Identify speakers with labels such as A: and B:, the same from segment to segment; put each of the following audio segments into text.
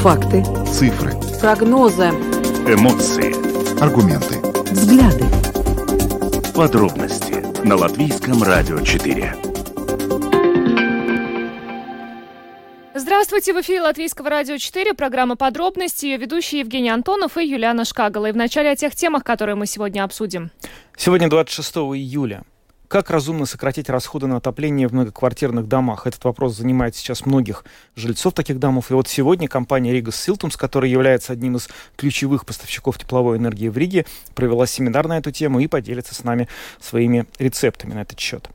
A: Факты.
B: Цифры.
A: Прогнозы.
C: Эмоции.
B: Аргументы.
A: Взгляды.
C: Подробности на Латвийском радио 4.
D: Здравствуйте, в эфире Латвийского радио 4, программа «Подробности», ее ведущие Евгений Антонов и Юлиана Шкагала. И вначале о тех темах, которые мы сегодня обсудим.
E: Сегодня 26 июля. Как разумно сократить расходы на отопление в многоквартирных домах? Этот вопрос занимает сейчас многих жильцов таких домов. И вот сегодня компания Рига Силтумс, которая является одним из ключевых поставщиков тепловой энергии в Риге, провела семинар на эту тему и поделится с нами своими рецептами на этот счет.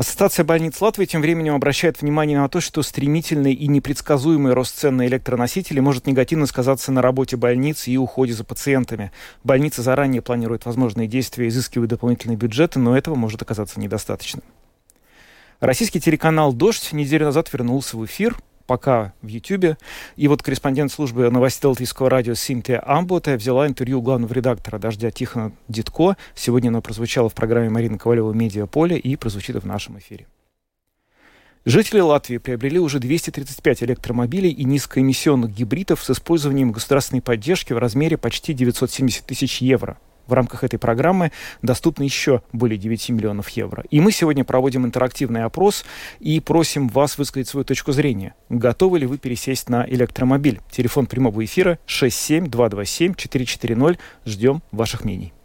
E: Ассоциация больниц Латвии тем временем обращает внимание на то, что стремительный и непредсказуемый рост цен на электроносители может негативно сказаться на работе больниц и уходе за пациентами. Больницы заранее планируют возможные действия, изыскивают дополнительные бюджеты, но этого может оказаться недостаточно. Российский телеканал «Дождь» неделю назад вернулся в эфир – пока в Ютьюбе. И вот корреспондент службы новостей Латвийского радио Синтия Амбота взяла интервью главного редактора «Дождя» Тихона Дитко. Сегодня оно прозвучало в программе Марины Ковалева «Медиаполе» и прозвучит в нашем эфире. Жители Латвии приобрели уже 235 электромобилей и низкоэмиссионных гибридов с использованием государственной поддержки в размере почти 970 тысяч евро – в рамках этой программы доступно еще более 9 миллионов евро. И мы сегодня проводим интерактивный опрос и просим вас высказать свою точку зрения. Готовы ли вы пересесть на электромобиль? Телефон прямого эфира 67227 440. Ждем ваших мнений.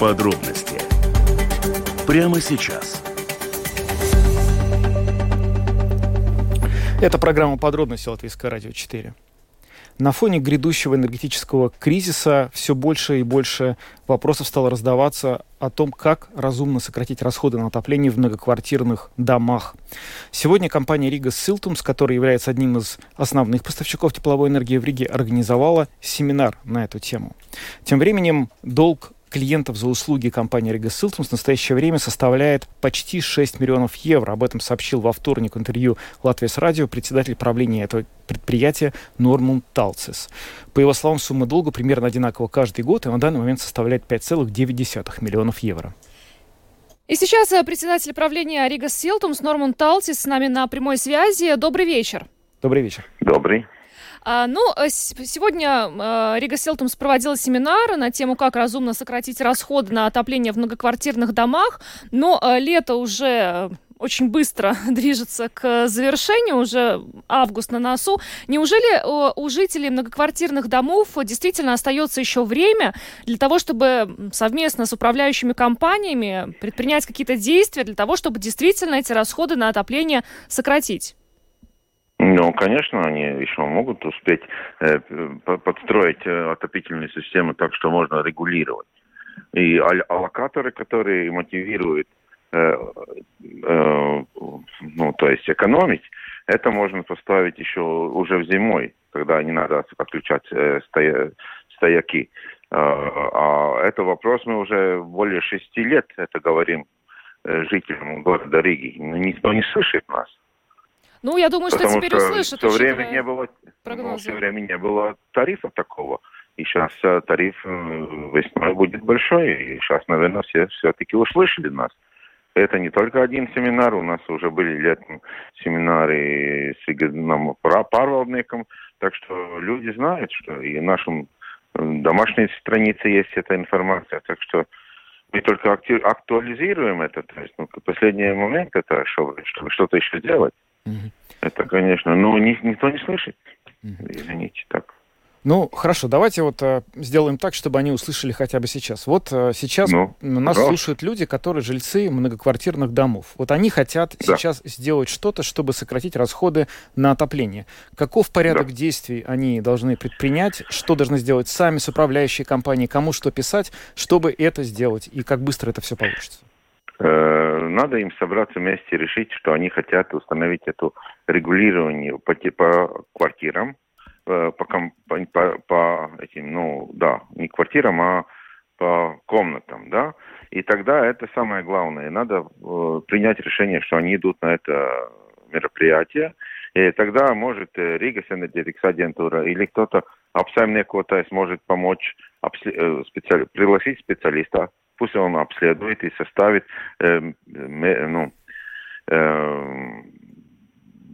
C: Подробности прямо сейчас.
E: Это программа «Подробности» Латвийское радио 4. На фоне грядущего энергетического кризиса все больше и больше вопросов стало раздаваться о том, как разумно сократить расходы на отопление в многоквартирных домах. Сегодня компания Рига Силтумс, которая является одним из основных поставщиков тепловой энергии в Риге, организовала семинар на эту тему. Тем временем долг клиентов за услуги компании Рига Силтумс в настоящее время составляет почти 6 миллионов евро. Об этом сообщил во вторник интервью Латвия с радио председатель правления этого предприятия Нормун Талцис. По его словам, сумма долга примерно одинакова каждый год и на данный момент составляет 5,9 миллионов евро.
D: И сейчас э, председатель правления Рига Силтумс Норман Талцис с нами на прямой связи. Добрый вечер.
E: Добрый вечер.
F: Добрый.
D: А, ну, э, сегодня а, Рига Селтумс проводила семинар на тему, как разумно сократить расходы на отопление в многоквартирных домах, но а, лето уже очень быстро движется к завершению, уже август на носу. Неужели у жителей многоквартирных домов действительно остается еще время для того, чтобы совместно с управляющими компаниями предпринять какие-то действия для того, чтобы действительно эти расходы на отопление сократить?
F: Ну, конечно, они еще могут успеть э, подстроить э, отопительную систему так, что можно регулировать. И аль- аллокаторы, которые мотивируют, э, э, ну, то есть экономить, это можно поставить еще уже в зимой, когда не надо отключать э, стоя- стояки. Э, а это вопрос мы уже более шести лет это говорим э, жителям города Риги. Никто не слышит нас.
D: Ну, я думаю, что
F: Потому
D: теперь
F: что
D: услышат.
F: Все время не было, ну, все время не было тарифа такого. И сейчас э, тариф э, весной будет большой. И сейчас, наверное, все все-таки услышали нас. Это не только один семинар, у нас уже были летом семинары с Игорем Парвалдником, так что люди знают, что и в нашем э, домашней странице есть эта информация, так что мы только актуализируем это, то есть ну, последний момент это, чтобы, чтобы что-то еще сделать. Угу. Это, конечно, но ни, никто не слышит. Угу. Извините, так.
E: Ну, хорошо, давайте вот э, сделаем так, чтобы они услышали хотя бы сейчас. Вот э, сейчас ну, нас да. слушают люди, которые жильцы многоквартирных домов. Вот они хотят да. сейчас сделать что-то, чтобы сократить расходы на отопление. Каков порядок да. действий они должны предпринять? Что должны сделать сами с управляющей компанией? Кому что писать, чтобы это сделать? И как быстро это все получится?
F: Э, надо им собраться вместе и решить, что они хотят установить это регулирование по, по квартирам, э, по, по, по этим, ну, да, не квартирам, а по комнатам, да, и тогда это самое главное. Надо э, принять решение, что они идут на это мероприятие, и тогда может э, Рига Энергетикс агентура или кто-то apsaimniekotais сможет помочь обслед... специали... пригласить специалиста, пусть он обследует и составит э, ну, э,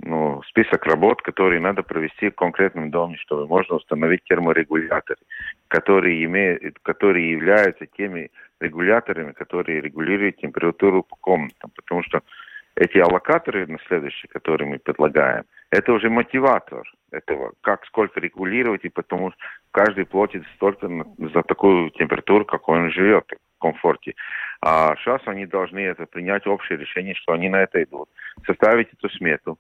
F: ну, список работ, которые надо провести в конкретном доме, чтобы можно установить терморегуляторы, которые, имеют, теми регуляторами, которые регулируют температуру по комнатам. Потому что эти аллокаторы на следующие, которые мы предлагаем, это уже мотиватор этого, как сколько регулировать, и потому что каждый платит столько за такую температуру, какой он живет комфорте. А сейчас они должны это принять общее решение, что они на это идут, составить эту смету,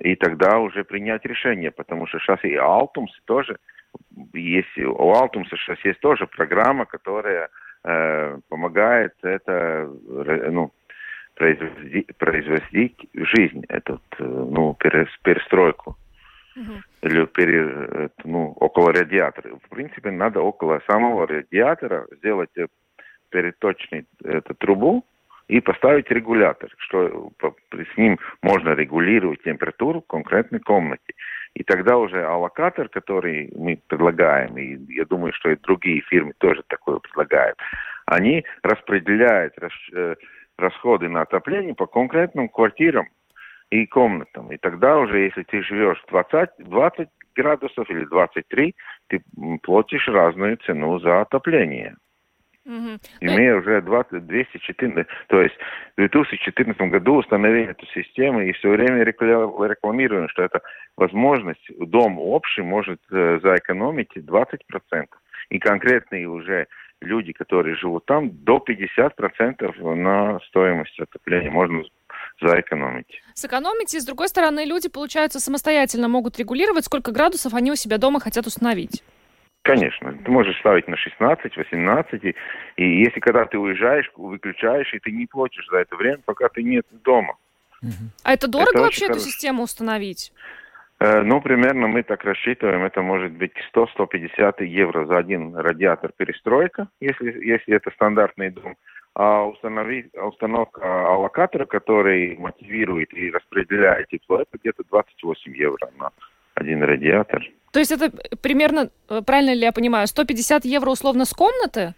F: и тогда уже принять решение, потому что сейчас и Алтумс тоже есть, у Алтумса сейчас есть тоже программа, которая э, помогает это, ну, произвести, произвести жизнь, этот, э, ну, перестройку. Uh-huh. Или пере, ну, около радиатора. В принципе, надо около самого радиатора сделать э, переточный эту трубу и поставить регулятор, что с ним можно регулировать температуру в конкретной комнате. И тогда уже аллокатор, который мы предлагаем, и я думаю, что и другие фирмы тоже такое предлагают, они распределяют э, расходы на отопление по конкретным квартирам и комнатам. И тогда уже, если ты живешь 20, 20 градусов или 23, ты платишь разную цену за отопление. Угу. Имея уже 20, 214, то есть в 2014 году установили эту систему и все время рекламируем, что это возможность, дом общий может э, заэкономить 20%. И конкретные уже люди, которые живут там, до 50% на стоимость отопления можно заэкономить.
D: Сэкономить, и с другой стороны, люди, получается, самостоятельно могут регулировать, сколько градусов они у себя дома хотят установить.
F: Конечно. Ты можешь ставить на 16, 18, и, и если когда ты уезжаешь, выключаешь, и ты не платишь за это время, пока ты нет дома.
D: А это дорого это вообще эту систему установить?
F: Э, ну, примерно мы так рассчитываем, это может быть 100-150 евро за один радиатор перестройка, если, если это стандартный дом. А установить, установка аллокатора, который мотивирует и распределяет тепло, это где-то 28 евро на один радиатор.
D: То есть это примерно, э, правильно ли я понимаю, 150 евро условно с комнаты?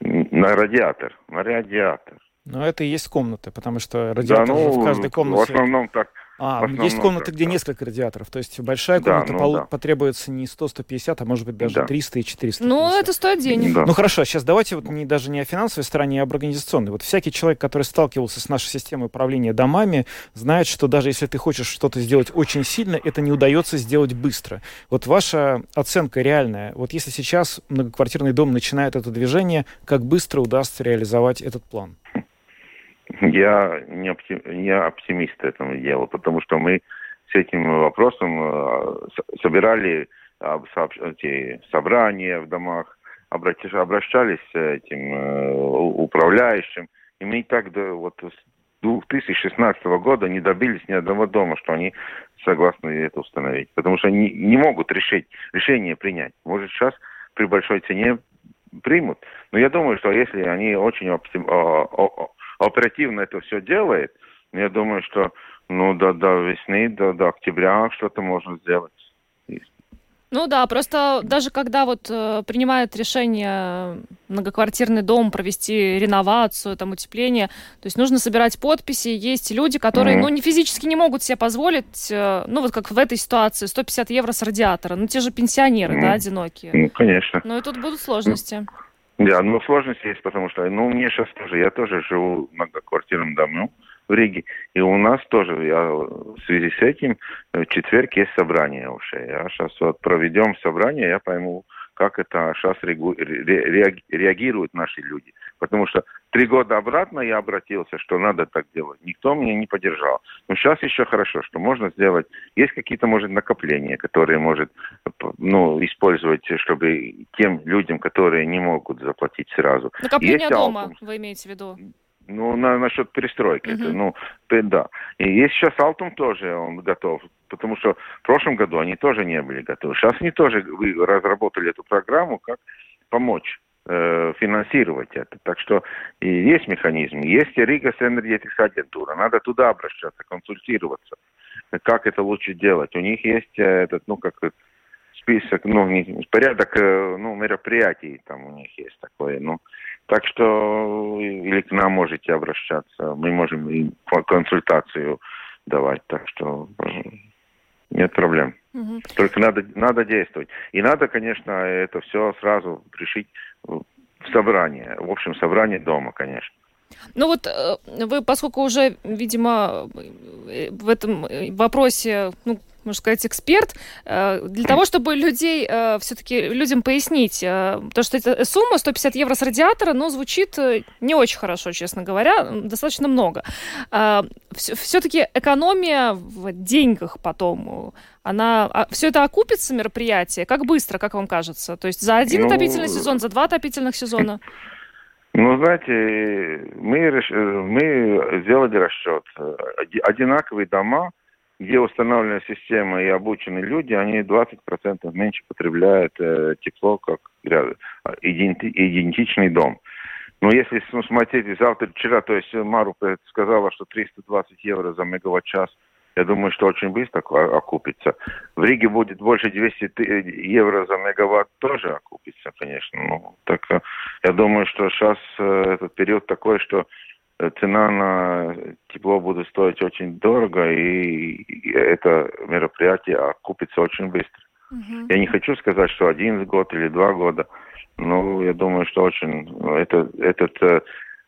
F: На радиатор, на радиатор.
E: Но это и есть комнаты, потому что радиатор да, ну, в каждой комнате...
F: В основном так
E: а, есть комнаты, где да. несколько радиаторов. То есть большая комната да, ну, да. потребуется не 100-150, а может быть даже да. 300 и 400.
D: Ну, это стоит денег.
E: Да. Ну, хорошо, сейчас давайте вот не, даже не о финансовой стороне, а об организационной. Вот всякий человек, который сталкивался с нашей системой управления домами, знает, что даже если ты хочешь что-то сделать очень сильно, это не удается сделать быстро. Вот ваша оценка реальная. Вот если сейчас многоквартирный дом начинает это движение, как быстро удастся реализовать этот план?
F: Я не, оптим, не оптимист этому делу, потому что мы с этим вопросом э, собирали эти собрания в домах, обращались с этим э, управляющим, и мы и так вот с 2016 года не добились ни одного дома, что они согласны это установить. Потому что они не могут решить, решение принять. Может, сейчас при большой цене примут. Но я думаю, что если они очень оптим, оперативно это все делает, я думаю, что ну, до, до весны, до, до октября что-то можно сделать.
D: Ну да, просто даже когда вот э, принимают решение многоквартирный дом провести реновацию, там утепление, то есть нужно собирать подписи, есть люди, которые, mm-hmm. ну, не физически не могут себе позволить, э, ну вот как в этой ситуации, 150 евро с радиатора, ну те же пенсионеры, mm-hmm. да, одинокие.
F: Ну, конечно.
D: Ну и тут будут сложности. Mm-hmm.
F: Да, ну сложность есть, потому что, ну, мне сейчас тоже, я тоже живу в многоквартирном доме в Риге, и у нас тоже, я в связи с этим, в четверг есть собрание уже. Я сейчас вот проведем собрание, я пойму, как это сейчас реагируют наши люди. Потому что три года обратно я обратился, что надо так делать. Никто меня не поддержал. Но сейчас еще хорошо, что можно сделать. Есть какие-то, может, накопления, которые может ну, использовать, чтобы тем людям, которые не могут заплатить сразу.
D: Накопление Есть дома, вы имеете в виду?
F: Ну, на, насчет перестройки. Uh-huh. Это, ну, да. И есть сейчас Алтум тоже, он готов. Потому что в прошлом году они тоже не были готовы. Сейчас они тоже разработали эту программу, как помочь э, финансировать это. Так что и есть механизм. Есть Рига Энергетикс агентура. Надо туда обращаться, консультироваться. Как это лучше делать. У них есть э, этот, ну, как список, ну, не, порядок, э, ну, мероприятий там у них есть такое, ну, так что или к нам можете обращаться, мы можем и консультацию давать, так что нет проблем. Угу. Только надо, надо действовать. И надо, конечно, это все сразу решить в собрании, в общем собрании дома, конечно.
D: Ну вот э, вы, поскольку уже, видимо, э, в этом вопросе, ну, можно сказать, эксперт, э, для того, чтобы людей, э, все-таки людям пояснить, э, то, что эта сумма 150 евро с радиатора, ну, звучит не очень хорошо, честно говоря, достаточно много. Все-таки экономия в деньгах потом, она, а, все это окупится мероприятие? Как быстро, как вам кажется? То есть за один ну, отопительный сезон, за два отопительных сезона?
F: Ну, знаете, мы, мы сделали расчет. Одинаковые дома – где установлена система и обучены люди, они 20% меньше потребляют э, тепло, как иденти, идентичный дом. Но если ну, смотреть завтра, вчера, то есть Мару сказала, что 320 евро за мегаватт-час, я думаю, что очень быстро окупится. В Риге будет больше 200 евро за мегаватт, тоже окупится, конечно. Ну, так э, я думаю, что сейчас э, этот период такой, что цена на тепло будет стоить очень дорого, и это мероприятие окупится очень быстро. Uh-huh. Я не хочу сказать, что один год или два года, но я думаю, что очень это этот э,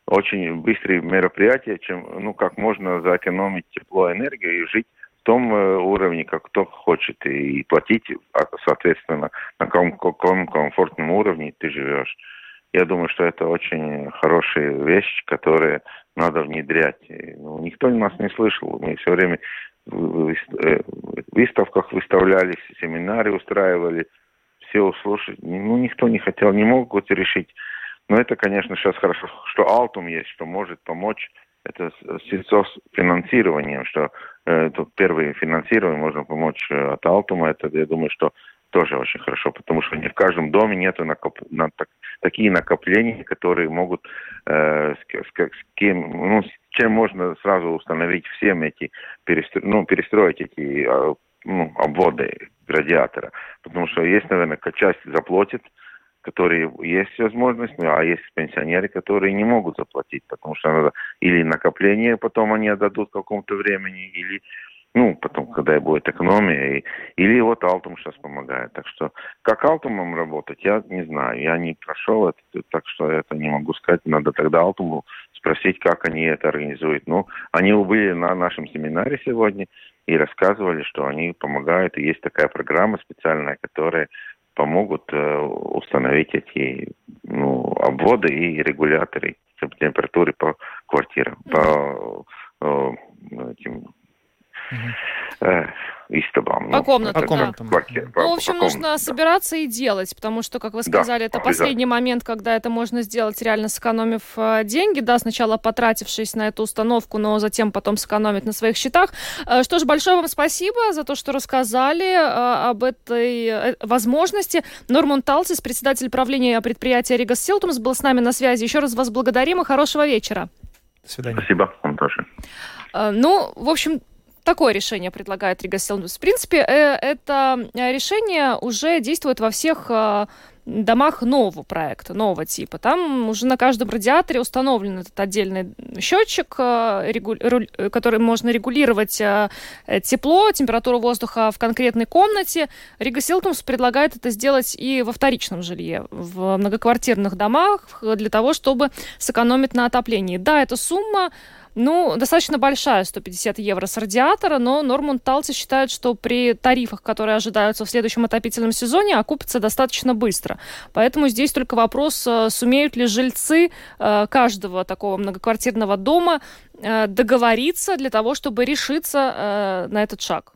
F: очень быстрое мероприятие, чем ну как можно заэкономить тепло, энергию и жить в том э, уровне, как кто хочет, и платить, а, соответственно, на каком, каком комфортном уровне ты живешь. Я думаю, что это очень хорошая вещь, которая надо внедрять. Ну, никто нас не слышал. Мы все время в выставках выставлялись, семинары устраивали, все услышать. Ну, никто не хотел, не мог вот решить. Но это, конечно, сейчас хорошо, что Алтум есть, что может помочь. Это с финансированием, что э, тут первое финансирование можно помочь э, от Алтума. Это, я думаю, что тоже очень хорошо, потому что не в каждом доме нет накоп... на, так, такие накопления, которые могут э, с, с, с кем, ну, с чем можно сразу установить всем эти, перестро... ну, перестроить эти э, ну, обводы радиатора. Потому что есть, наверное, часть заплатит, которые есть возможность, ну, а есть пенсионеры, которые не могут заплатить, потому что надо или накопление потом они отдадут в каком-то времени, или ну, потом, когда будет экономия, и, или вот Алтум сейчас помогает. Так что, как Алтумом работать, я не знаю. Я не прошел это, так что это не могу сказать. Надо тогда Алтуму спросить, как они это организуют. Ну, они были на нашем семинаре сегодня и рассказывали, что они помогают, и есть такая программа специальная, которая помогут э, установить эти ну, обводы и регуляторы температуры по квартирам, по э, этим э, истобам.
D: По ну, комнатам, по комнатам. Да. По, ну, в общем, по нужно собираться и делать, потому что, как вы сказали, да, это последний момент, когда это можно сделать, реально сэкономив э, деньги, да, сначала потратившись на эту установку, но затем потом сэкономить на своих счетах. Э, что ж, большое вам спасибо за то, что рассказали об этой возможности. Норман Талцис, председатель правления предприятия Ригас Силтумс, был с нами на связи. Еще раз вас благодарим и хорошего вечера.
E: До свидания.
F: Спасибо, вам тоже.
D: Ну, в общем, такое решение предлагает Рига Селнус. В принципе, э, это решение уже действует во всех э, домах нового проекта, нового типа. Там уже на каждом радиаторе установлен этот отдельный счетчик, э, который можно регулировать тепло, температуру воздуха в конкретной комнате. Рига Силтумс предлагает это сделать и во вторичном жилье, в многоквартирных домах, для того, чтобы сэкономить на отоплении. Да, эта сумма ну, достаточно большая, 150 евро с радиатора, но Нормунд Талти считает, что при тарифах, которые ожидаются в следующем отопительном сезоне, окупится достаточно быстро. Поэтому здесь только вопрос, э, сумеют ли жильцы э, каждого такого многоквартирного дома э, договориться для того, чтобы решиться на этот шаг.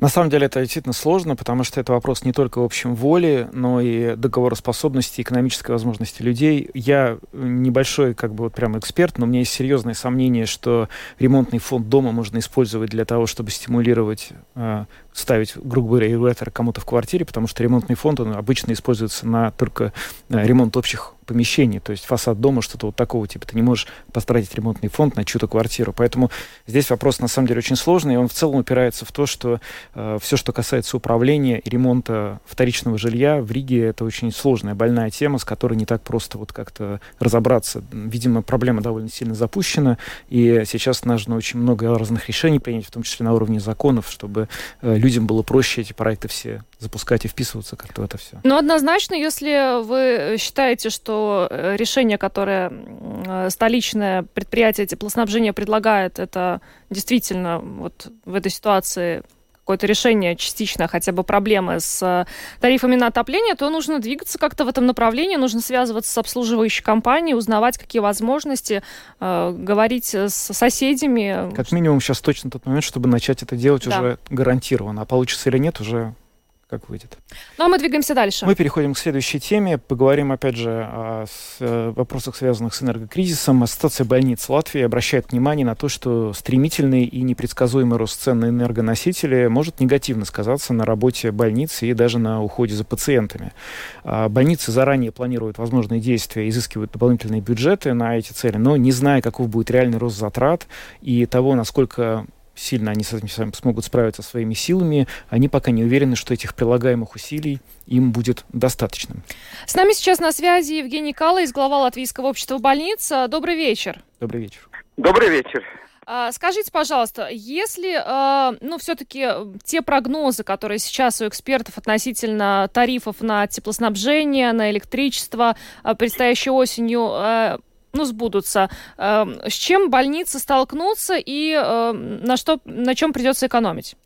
E: На самом деле это действительно сложно, потому что это вопрос не только в общем воли, но и договороспособности, экономической возможности людей. Я небольшой, как бы вот прям эксперт, но у меня есть серьезные сомнения, что ремонтный фонд дома можно использовать для того, чтобы стимулировать э, ставить, грубо говоря, регулятор кому-то в квартире, потому что ремонтный фонд он обычно используется на только э, ремонт общих помещений, то есть фасад дома, что-то вот такого типа. Ты не можешь потратить ремонтный фонд на чью-то квартиру. Поэтому здесь вопрос на самом деле очень сложный, и он в целом упирается в то, что э, все, что касается управления и ремонта вторичного жилья в Риге, это очень сложная, больная тема, с которой не так просто вот как-то разобраться. Видимо, проблема довольно сильно запущена, и сейчас нужно очень много разных решений принять, в том числе на уровне законов, чтобы э, людям было проще эти проекты все запускать и вписываться как-то в это все.
D: Ну, однозначно, если вы считаете, что э, решение, которое э, столичное предприятие теплоснабжения предлагает, это действительно вот в этой ситуации какое-то решение частично хотя бы проблемы с э, тарифами на отопление, то нужно двигаться как-то в этом направлении, нужно связываться с обслуживающей компанией, узнавать, какие возможности, э, говорить с соседями.
E: Как минимум сейчас точно тот момент, чтобы начать это делать да. уже гарантированно. А получится или нет, уже как выйдет.
D: Ну а мы двигаемся дальше.
E: Мы переходим к следующей теме. Поговорим, опять же, о э, вопросах, связанных с энергокризисом. Ассоциация больниц Латвии обращает внимание на то, что стремительный и непредсказуемый рост цен на энергоносители может негативно сказаться на работе больницы и даже на уходе за пациентами. А больницы заранее планируют возможные действия, изыскивают дополнительные бюджеты на эти цели, но не зная, каков будет реальный рост затрат и того, насколько сильно они с этим смогут справиться своими силами, они пока не уверены, что этих прилагаемых усилий им будет достаточным.
D: С нами сейчас на связи Евгений Каллайс, глава Латвийского общества больниц. Добрый вечер.
E: Добрый вечер.
A: Добрый вечер.
D: А, скажите, пожалуйста, если, а, ну, все-таки те прогнозы, которые сейчас у экспертов относительно тарифов на теплоснабжение, на электричество а, предстоящей осенью, ну, сбудутся. Эм, с чем больницы столкнутся и эм, на, что, на чем придется экономить?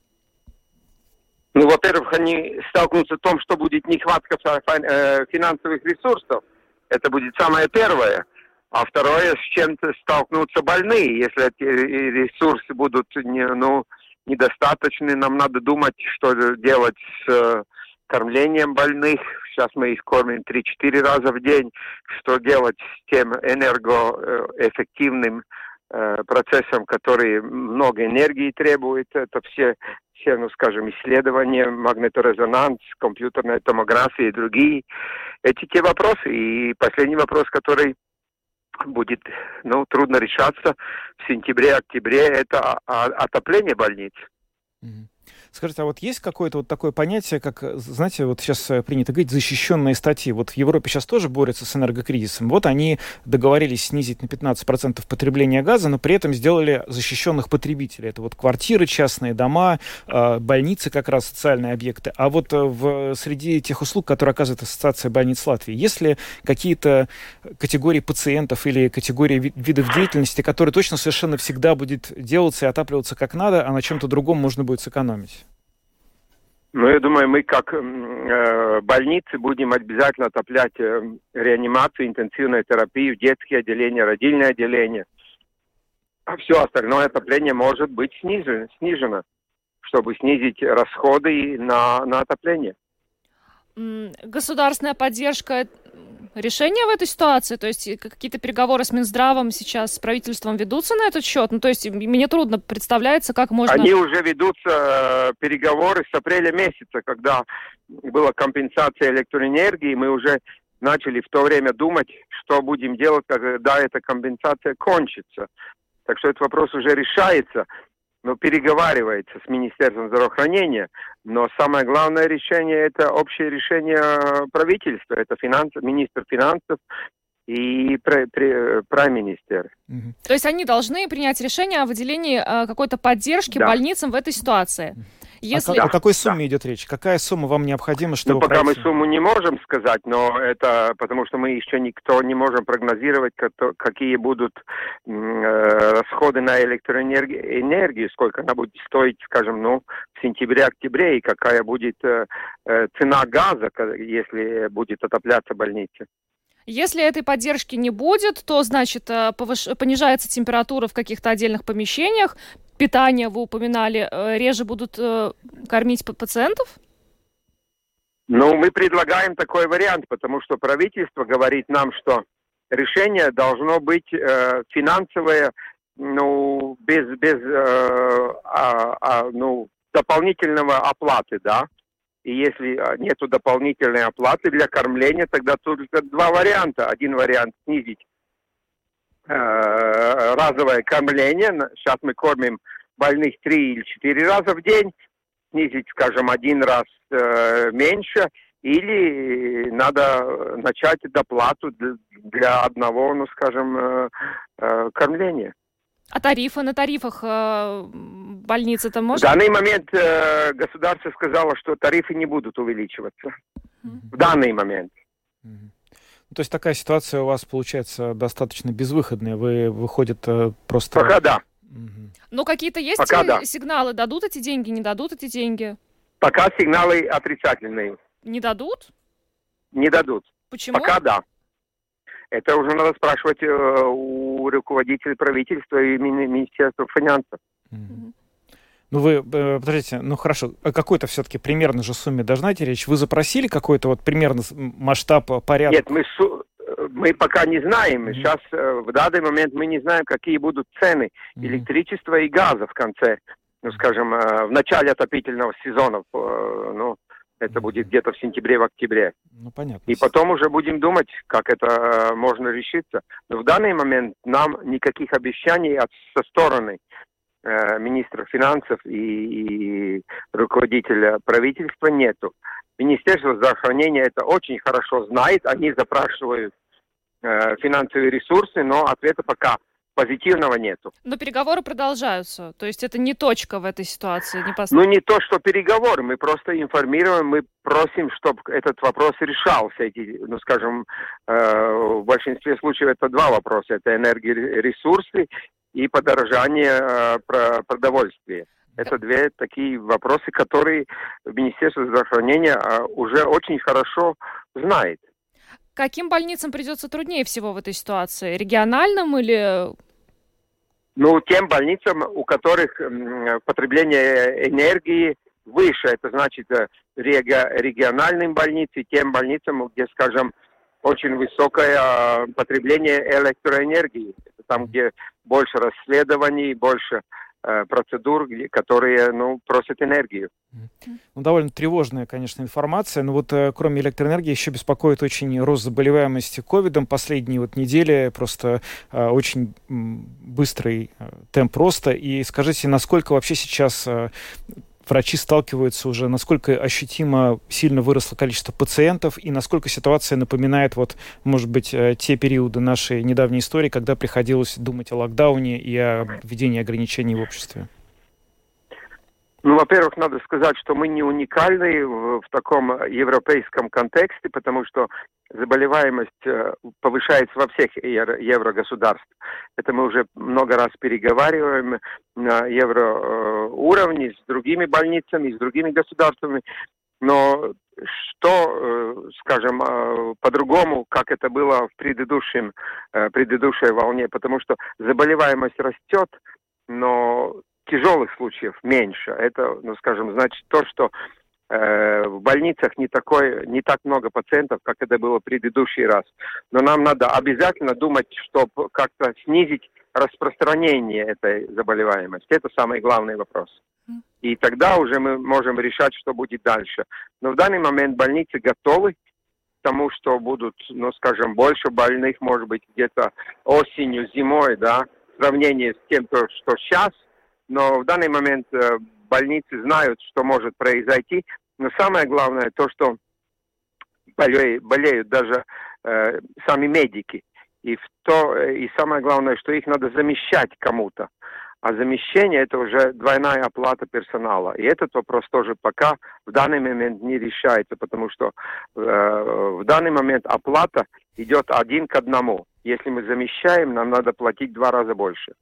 A: Ну, во-первых, они столкнутся в том, что будет нехватка э, финансовых ресурсов. Это будет самое первое. А второе, с чем-то столкнутся больные. Если эти ресурсы будут не, ну, недостаточны, нам надо думать, что делать с э, кормлением больных. Сейчас мы их кормим 3-4 раза в день. Что делать с тем энергоэффективным э, процессом, который много энергии требует? Это все, все ну, скажем, исследования, магниторезонанс, компьютерная томография и другие. Эти те вопросы. И последний вопрос, который будет ну, трудно решаться в сентябре-октябре, это отопление больниц.
E: Mm-hmm. Скажите, а вот есть какое-то вот такое понятие, как, знаете, вот сейчас э, принято говорить, защищенные статьи. Вот в Европе сейчас тоже борются с энергокризисом. Вот они договорились снизить на 15% потребление газа, но при этом сделали защищенных потребителей. Это вот квартиры, частные дома, э, больницы, как раз социальные объекты. А вот э, в, среди тех услуг, которые оказывает Ассоциация больниц Латвии, есть ли какие-то категории пациентов или категории видов деятельности, которые точно совершенно всегда будет делаться и отапливаться как надо, а на чем-то другом можно будет сэкономить?
A: Ну, я думаю, мы как э, больницы будем обязательно отоплять э, реанимацию, интенсивную терапию, детские отделения, родильное отделение. А все остальное отопление может быть снижено, снижено чтобы снизить расходы на, на отопление.
D: Государственная поддержка решение в этой ситуации? То есть какие-то переговоры с Минздравом сейчас с правительством ведутся на этот счет? Ну, то есть мне трудно представляется, как можно...
A: Они уже ведутся э, переговоры с апреля месяца, когда была компенсация электроэнергии, мы уже начали в то время думать, что будем делать, когда эта компенсация кончится. Так что этот вопрос уже решается ну, переговаривается с Министерством здравоохранения, но самое главное решение – это общее решение правительства, это финанс, министр финансов и прайм-министр.
D: Угу. То есть они должны принять решение о выделении э, какой-то поддержки да. больницам в этой ситуации.
E: Если... А, о какой сумме да. идет речь? Какая сумма вам необходима, чтобы...
A: Ну, пока пройти? мы сумму не можем сказать, но это потому что мы еще никто не можем прогнозировать, какие будут э, расходы на электроэнергию, энергию, сколько она будет стоить, скажем, ну, в сентябре-октябре, и какая будет э, э цена газа, если будет отопляться больница.
D: Если этой поддержки не будет, то, значит, повыш... понижается температура в каких-то отдельных помещениях, питание вы упоминали, э, реже будут э, кормить пациентов?
A: Ну, мы предлагаем такой вариант, потому что правительство говорит нам, что решение должно быть э, финансовое, ну, без, без э, а, а, ну, дополнительного оплаты, да. И если а, нет дополнительной оплаты для кормления, тогда только два варианта. Один вариант снизить э, разовое кормление. Сейчас мы кормим больных три или четыре раза в день. Снизить, скажем, один раз э, меньше. Или надо начать доплату для одного, ну, скажем, э, э, кормления.
D: А тарифы на тарифах э, больницы там можно?
A: В данный момент э, государство сказало, что тарифы не будут увеличиваться. Mm-hmm. В данный момент.
E: Mm-hmm. То есть такая ситуация у вас получается достаточно безвыходная. Вы выходит э, просто.
A: Пока да.
D: Но какие-то есть
A: Пока да.
D: сигналы? Дадут эти деньги, не дадут эти деньги?
A: Пока сигналы отрицательные.
D: Не дадут?
A: Не дадут.
D: Почему?
A: Пока да. Это уже надо спрашивать э, у руководителей правительства и Министерства финансов.
E: Ну вы, э, подождите, ну хорошо, о какой-то все-таки примерно же сумме должна идти речь? Вы запросили какой-то вот примерно масштаб, э, порядок?
A: Нет, мы, мы пока не знаем. Mm-hmm. Сейчас, в данный момент мы не знаем, какие будут цены mm-hmm. электричества и газа в конце, ну скажем, в начале отопительного сезона. Ну, это будет где-то в сентябре, в октябре.
E: Ну, понятно.
A: И потом уже будем думать, как это э, можно решиться. Но в данный момент нам никаких обещаний от, со стороны э, министра финансов и, и руководителя правительства нету. Министерство здравоохранения это очень хорошо знает. Они запрашивают э, финансовые ресурсы, но ответа пока позитивного нету.
D: Но переговоры продолжаются. То есть это не точка в этой ситуации. Не
A: пос... Ну не то, что переговоры. Мы просто информируем, мы просим, чтобы этот вопрос решался. Эти, ну скажем, э, в большинстве случаев это два вопроса. Это энергоресурсы и подорожание э, продовольствия. Это две такие вопросы, которые Министерство здравоохранения э, уже очень хорошо знает.
D: Каким больницам придется труднее всего в этой ситуации? Региональным или
A: ну, тем больницам, у которых потребление энергии выше, это значит э, региональным больницам, тем больницам, где, скажем, очень высокое потребление электроэнергии. Это там, где больше расследований, больше Э, процедур, которые ну, просят энергию.
E: Ну, довольно тревожная, конечно, информация. Но вот э, кроме электроэнергии еще беспокоит очень рост заболеваемости ковидом. Последние вот недели просто э, очень быстрый э, темп роста. И скажите, насколько вообще сейчас врачи сталкиваются уже, насколько ощутимо сильно выросло количество пациентов и насколько ситуация напоминает, вот, может быть, э, те периоды нашей недавней истории, когда приходилось думать о локдауне и о введении ограничений в обществе?
A: Ну, во-первых, надо сказать, что мы не уникальны в, в таком европейском контексте, потому что заболеваемость э, повышается во всех еврогосударствах. Это мы уже много раз переговариваем на евроуровне с другими больницами, с другими государствами. Но что, э, скажем, э, по-другому, как это было в предыдущем, предыдущей волне, потому что заболеваемость растет, но тяжелых случаев меньше. Это, ну, скажем, значит то, что э, в больницах не, такой, не так много пациентов, как это было в предыдущий раз. Но нам надо обязательно думать, чтобы как-то снизить распространение этой заболеваемости. Это самый главный вопрос. И тогда уже мы можем решать, что будет дальше. Но в данный момент больницы готовы к тому, что будут, ну, скажем, больше больных, может быть, где-то осенью, зимой, да, в сравнении с тем, что сейчас – но в данный момент э, больницы знают, что может произойти. Но самое главное то, что болеют, болеют даже э, сами медики. И, в то, э, и самое главное, что их надо замещать кому-то. А замещение это уже двойная оплата персонала. И этот вопрос тоже пока в данный момент не решается, потому что э, в данный момент оплата идет один к одному. Если мы замещаем, нам надо платить два раза больше.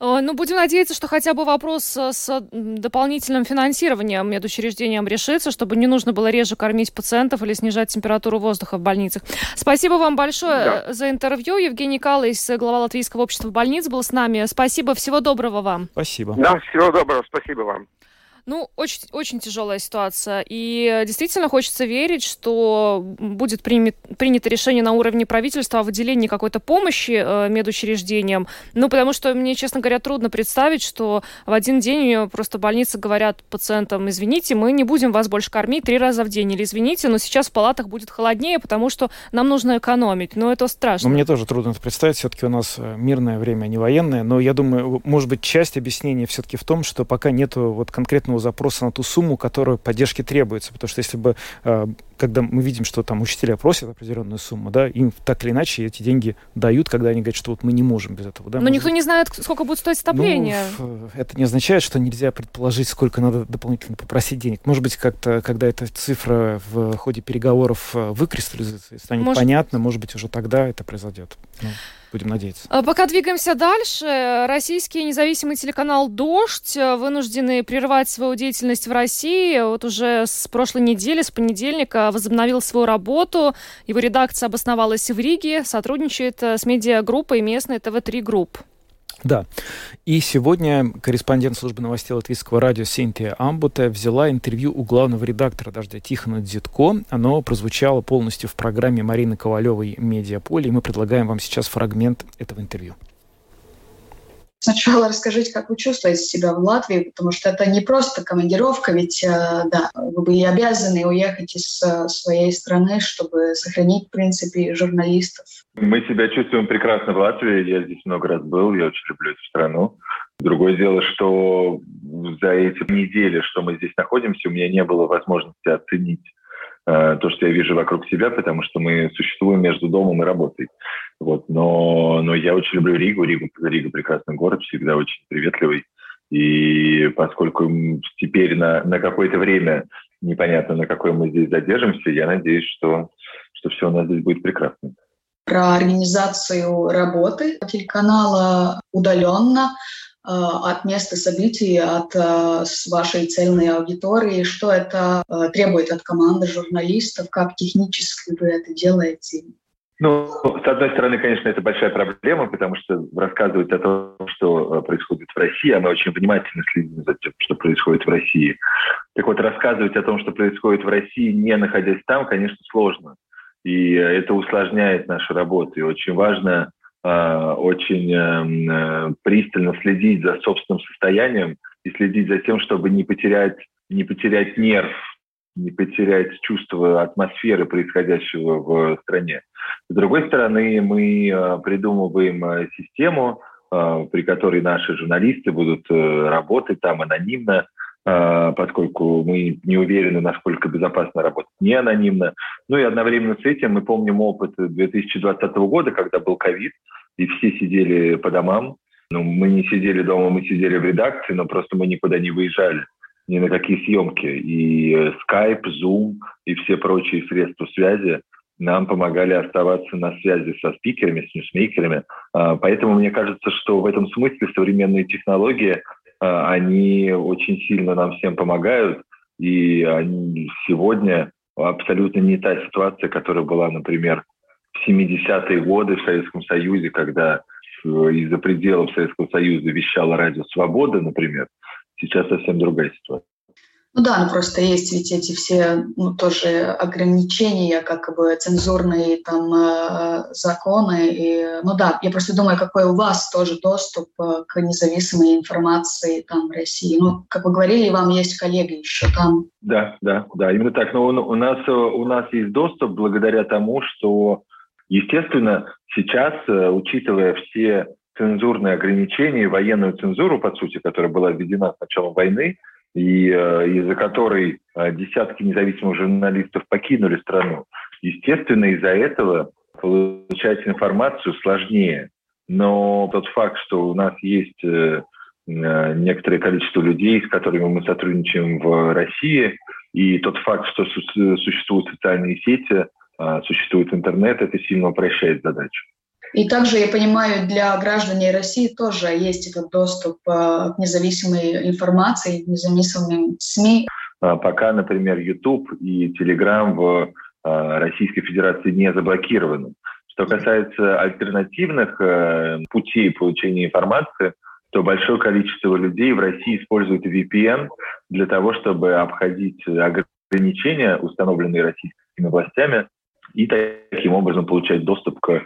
D: Э, ну, будем надеяться, что хотя бы вопрос э, с дополнительным финансированием медучреждением решится, чтобы не нужно было реже кормить пациентов или снижать температуру воздуха в больницах. Спасибо вам большое да. за интервью. Евгений Калайс, глава Латвийского общества больниц, был с нами. Спасибо, всего доброго вам.
E: Спасибо.
A: Да, всего доброго, спасибо вам.
D: Ну, очень, очень тяжелая ситуация. И действительно хочется верить, что будет принят, принято решение на уровне правительства о выделении какой-то помощи э, медучреждениям. Ну, потому что мне, честно говоря, трудно представить, что в один день просто больницы говорят пациентам, извините, мы не будем вас больше кормить три раза в день. Или извините, но сейчас в палатах будет холоднее, потому что нам нужно экономить. Но это страшно.
E: Ну, мне тоже трудно это представить. Все-таки у нас э, мирное время, а не военное. Но я думаю, может быть, часть объяснения все-таки в том, что пока нету вот конкретного запроса на ту сумму, которую поддержки требуется. Потому что если бы, э, когда мы видим, что там учителя просят определенную сумму, да, им так или иначе эти деньги дают, когда они говорят, что вот мы не можем без этого. Да,
D: Но никто не знает, сколько будет стоить отопление.
E: Ну, это не означает, что нельзя предположить, сколько надо дополнительно попросить денег. Может быть, как-то, когда эта цифра в ходе переговоров э, выкристаллизуется, станет может... понятно, может быть, уже тогда это произойдет. Ну. Будем надеяться.
D: А, пока двигаемся дальше, российский независимый телеканал «Дождь» вынуждены прервать свою деятельность в России. Вот уже с прошлой недели, с понедельника, возобновил свою работу. Его редакция обосновалась в Риге, сотрудничает с медиагруппой местной ТВ-3 групп.
E: Да. И сегодня корреспондент службы новостей Латвийского радио Синтия Амбута взяла интервью у главного редактора «Дождя» Тихона Дзитко. Оно прозвучало полностью в программе Марины Ковалевой «Медиаполе», и мы предлагаем вам сейчас фрагмент этого интервью.
B: Сначала расскажите, как вы чувствуете себя в Латвии, потому что это не просто командировка, ведь э, да, вы были обязаны уехать из э, своей страны, чтобы сохранить, в принципе, журналистов.
G: Мы себя чувствуем прекрасно в Латвии. Я здесь много раз был, я очень люблю эту страну. Другое дело, что за эти недели, что мы здесь находимся, у меня не было возможности оценить Э, то, что я вижу вокруг себя, потому что мы существуем между домом и работой. Вот. Но, но я очень люблю Ригу. Ригу. Рига прекрасный город, всегда очень приветливый. И поскольку теперь на, на какое-то время непонятно, на какое мы здесь задержимся, я надеюсь, что, что все у нас здесь будет прекрасно.
B: Про организацию работы телеканала удаленно Э, от места событий, от э, вашей цельной аудитории, что это э, требует от команды журналистов, как технически вы это делаете?
G: Ну, с одной стороны, конечно, это большая проблема, потому что рассказывать о том, что происходит в России, а мы очень внимательно следим за тем, что происходит в России. Так вот, рассказывать о том, что происходит в России, не находясь там, конечно, сложно. И это усложняет нашу работу. И очень важно Э, очень эм, э, пристально следить за собственным состоянием и следить за тем, чтобы не потерять, не потерять нерв, не потерять чувство атмосферы происходящего в стране. С другой стороны, мы э, придумываем систему, при которой наши журналисты будут работать там анонимно, поскольку мы не уверены, насколько безопасно работать не анонимно. Ну и одновременно с этим мы помним опыт 2020 года, когда был ковид, и все сидели по домам. Ну, мы не сидели дома, мы сидели в редакции, но просто мы никуда не выезжали, ни на какие съемки. И Skype, Zoom и все прочие средства связи нам помогали оставаться на связи со спикерами, с ньюсмейкерами. А, поэтому мне кажется, что в этом смысле современные технологии а, они очень сильно нам всем помогают, и они сегодня абсолютно не та ситуация, которая была, например, в 70-е годы в Советском Союзе, когда э, из-за пределов Советского Союза вещала радио «Свобода», например. Сейчас совсем другая ситуация.
B: Ну да, ну просто есть ведь эти все ну, тоже ограничения, как бы цензурные там э, законы. И, ну да, я просто думаю, какой у вас тоже доступ э, к независимой информации там в России. Ну, как вы говорили, вам есть коллеги еще там.
G: Да, да, да, именно так. Но у, у нас у нас есть доступ благодаря тому, что, естественно, сейчас, э, учитывая все цензурные ограничения, военную цензуру, по сути, которая была введена с началом войны, и э, из-за которой э, десятки независимых журналистов покинули страну. Естественно, из-за этого получать информацию сложнее. Но тот факт, что у нас есть э, некоторое количество людей, с которыми мы сотрудничаем в России, и тот факт, что существуют социальные сети, существует интернет, это сильно упрощает задачу.
B: И также, я понимаю, для граждан России тоже есть этот доступ к независимой информации, к независимым СМИ.
G: А, пока, например, YouTube и Telegram в а, Российской Федерации не заблокированы. Что касается альтернативных э, путей получения информации, то большое количество людей в России используют VPN для того, чтобы обходить ограничения, установленные российскими властями, и таким образом получать доступ к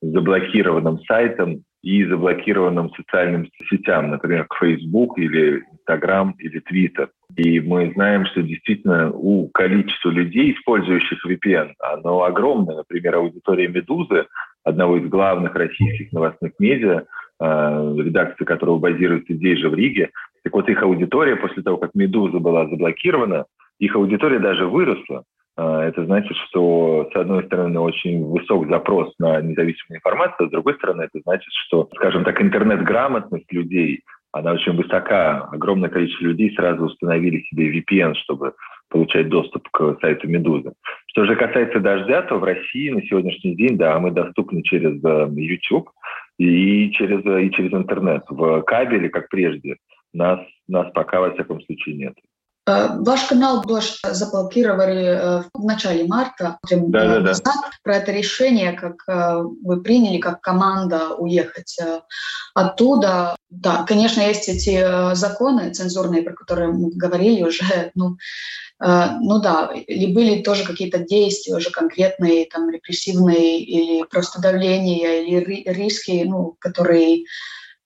G: заблокированным сайтам и заблокированным социальным сетям, например, Facebook или Instagram или Twitter. И мы знаем, что действительно у количества людей, использующих VPN, оно огромное. Например, аудитория «Медузы», одного из главных российских новостных медиа, э, редакция которого базируется здесь же, в Риге. Так вот, их аудитория после того, как «Медуза» была заблокирована, их аудитория даже выросла. А, это значит, что, с одной стороны, очень высок запрос на независимую информацию, а с другой стороны, это значит, что, скажем так, интернет-грамотность людей, она очень высока. Огромное количество людей сразу установили себе VPN, чтобы получать доступ к сайту «Медузы». Что же касается «Дождя», то в России на сегодняшний день, да, мы доступны через э, YouTube и через, и через интернет. В кабеле, как прежде, нас, нас пока, во всяком случае, нет.
B: Э, ваш канал тоже заблокировали э, в начале марта, да, да, да. про это решение, как э, вы приняли, как команда уехать оттуда. Да, конечно, есть эти законы цензурные, про которые мы говорили уже. Ну, ну да, и были тоже какие-то действия уже конкретные, там, репрессивные или просто давление, или риски, ну, которые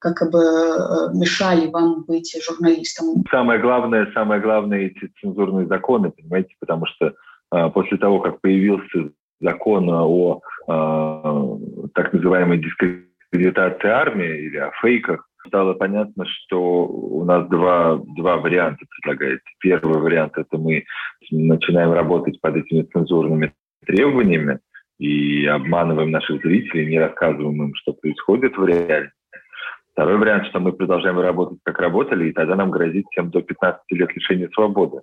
B: как бы э, мешали вам быть журналистом?
G: Самое главное, самое главное эти цензурные законы, понимаете, потому что э, после того, как появился закон о э, так называемой дискредитации армии или о фейках, стало понятно, что у нас два, два варианта предлагается. Первый вариант – это мы начинаем работать под этими цензурными требованиями и обманываем наших зрителей, не рассказываем им, что происходит в реальности. Второй вариант, что мы продолжаем работать, как работали, и тогда нам грозит всем до 15 лет лишения свободы.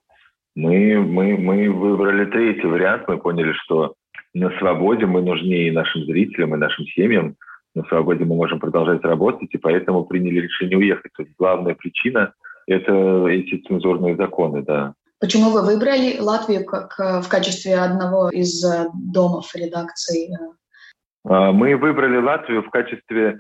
G: Мы, мы, мы выбрали третий вариант, мы поняли, что на свободе мы нужнее нашим зрителям, и нашим семьям. На свободе мы можем продолжать работать, и поэтому приняли решение уехать. То есть главная причина – это эти цензурные законы, да.
B: Почему вы выбрали Латвию как в качестве одного из э, домов редакции?
G: А, мы выбрали Латвию в качестве